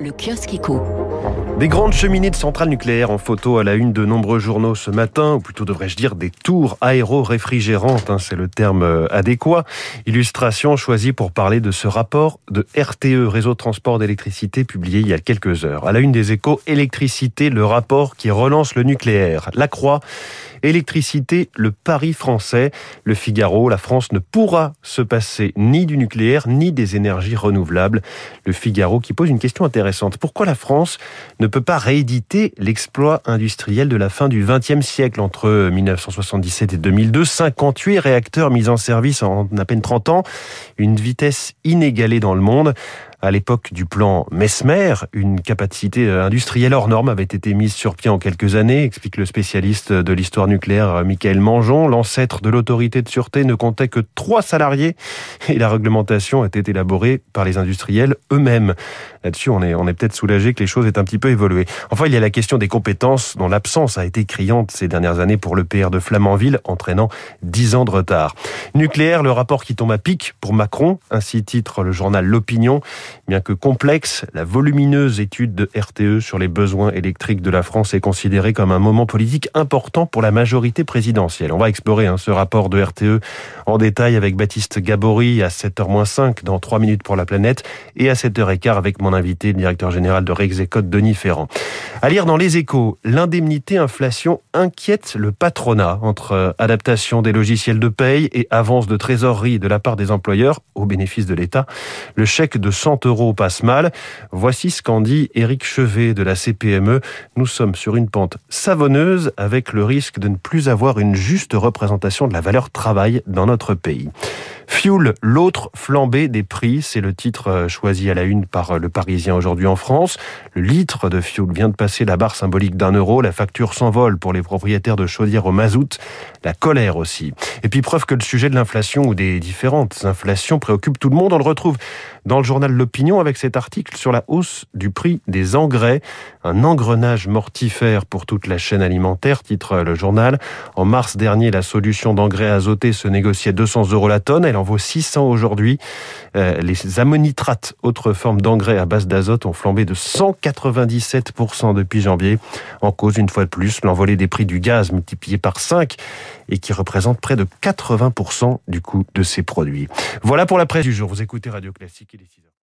Le kiosque éco. Des grandes cheminées de centrales nucléaires en photo à la une de nombreux journaux ce matin, ou plutôt devrais-je dire des tours aéro-réfrigérantes, hein, c'est le terme euh, adéquat. Illustration choisie pour parler de ce rapport de RTE, Réseau Transport d'électricité, publié il y a quelques heures. À la une des échos, électricité, le rapport qui relance le nucléaire. La Croix, électricité, le pari français. Le Figaro, la France ne pourra se passer ni du nucléaire, ni des énergies renouvelables. Le Figaro qui pose une question Pourquoi la France ne peut pas rééditer l'exploit industriel de la fin du XXe siècle entre 1977 et 2002 58 réacteurs mis en service en à peine 30 ans, une vitesse inégalée dans le monde. À l'époque du plan Mesmer, une capacité euh, industrielle hors norme avait été mise sur pied en quelques années, explique le spécialiste de l'histoire nucléaire euh, Michael Mangeon. L'ancêtre de l'autorité de sûreté ne comptait que trois salariés et la réglementation été élaborée par les industriels eux-mêmes. Là-dessus, on est peut-être soulagé que les choses aient un petit peu évolué. Enfin, il y a la question des compétences dont l'absence a été criante ces dernières années pour le PR de Flamanville, entraînant dix ans de retard. Nucléaire, le rapport qui tombe à pic pour Macron, ainsi titre le journal L'Opinion. Bien que complexe, la volumineuse étude de RTE sur les besoins électriques de la France est considérée comme un moment politique important pour la majorité présidentielle. On va explorer hein, ce rapport de RTE en détail avec Baptiste Gabory à 7h-5 dans 3 minutes pour la planète et à 7h15 avec mon invité, le directeur général de Rexecode, Denis Ferrand. À lire dans les échos, l'indemnité inflation inquiète le patronat entre adaptation des logiciels de paye et avance de trésorerie de la part des employeurs au bénéfice de l'État. Le chèque de 100 euros passe mal. Voici ce qu'en dit Éric Chevet de la CPME. Nous sommes sur une pente savonneuse avec le risque de ne plus avoir une juste représentation de la valeur travail dans notre pays. Fuel, l'autre flambée des prix, c'est le titre euh, choisi à la une par euh, le Parisien aujourd'hui en France. Le litre de fuel vient de passer la barre symbolique d'un euro. La facture s'envole pour les propriétaires de chaudières au mazout. La colère aussi. Et puis preuve que le sujet de l'inflation ou des différentes inflations préoccupe tout le monde. On le retrouve dans le journal L'Opinion avec cet article sur la hausse du prix des engrais. Un engrenage mortifère pour toute la chaîne alimentaire, titre le journal. En mars dernier, la solution d'engrais azoté se négociait 200 euros la tonne en vaut 600 aujourd'hui. Euh, les ammonitrates, autre forme d'engrais à base d'azote, ont flambé de 197% depuis janvier. En cause, une fois de plus, l'envolée des prix du gaz multiplié par 5 et qui représente près de 80% du coût de ces produits. Voilà pour la presse du jour. Vous écoutez Radio Classique, et les 6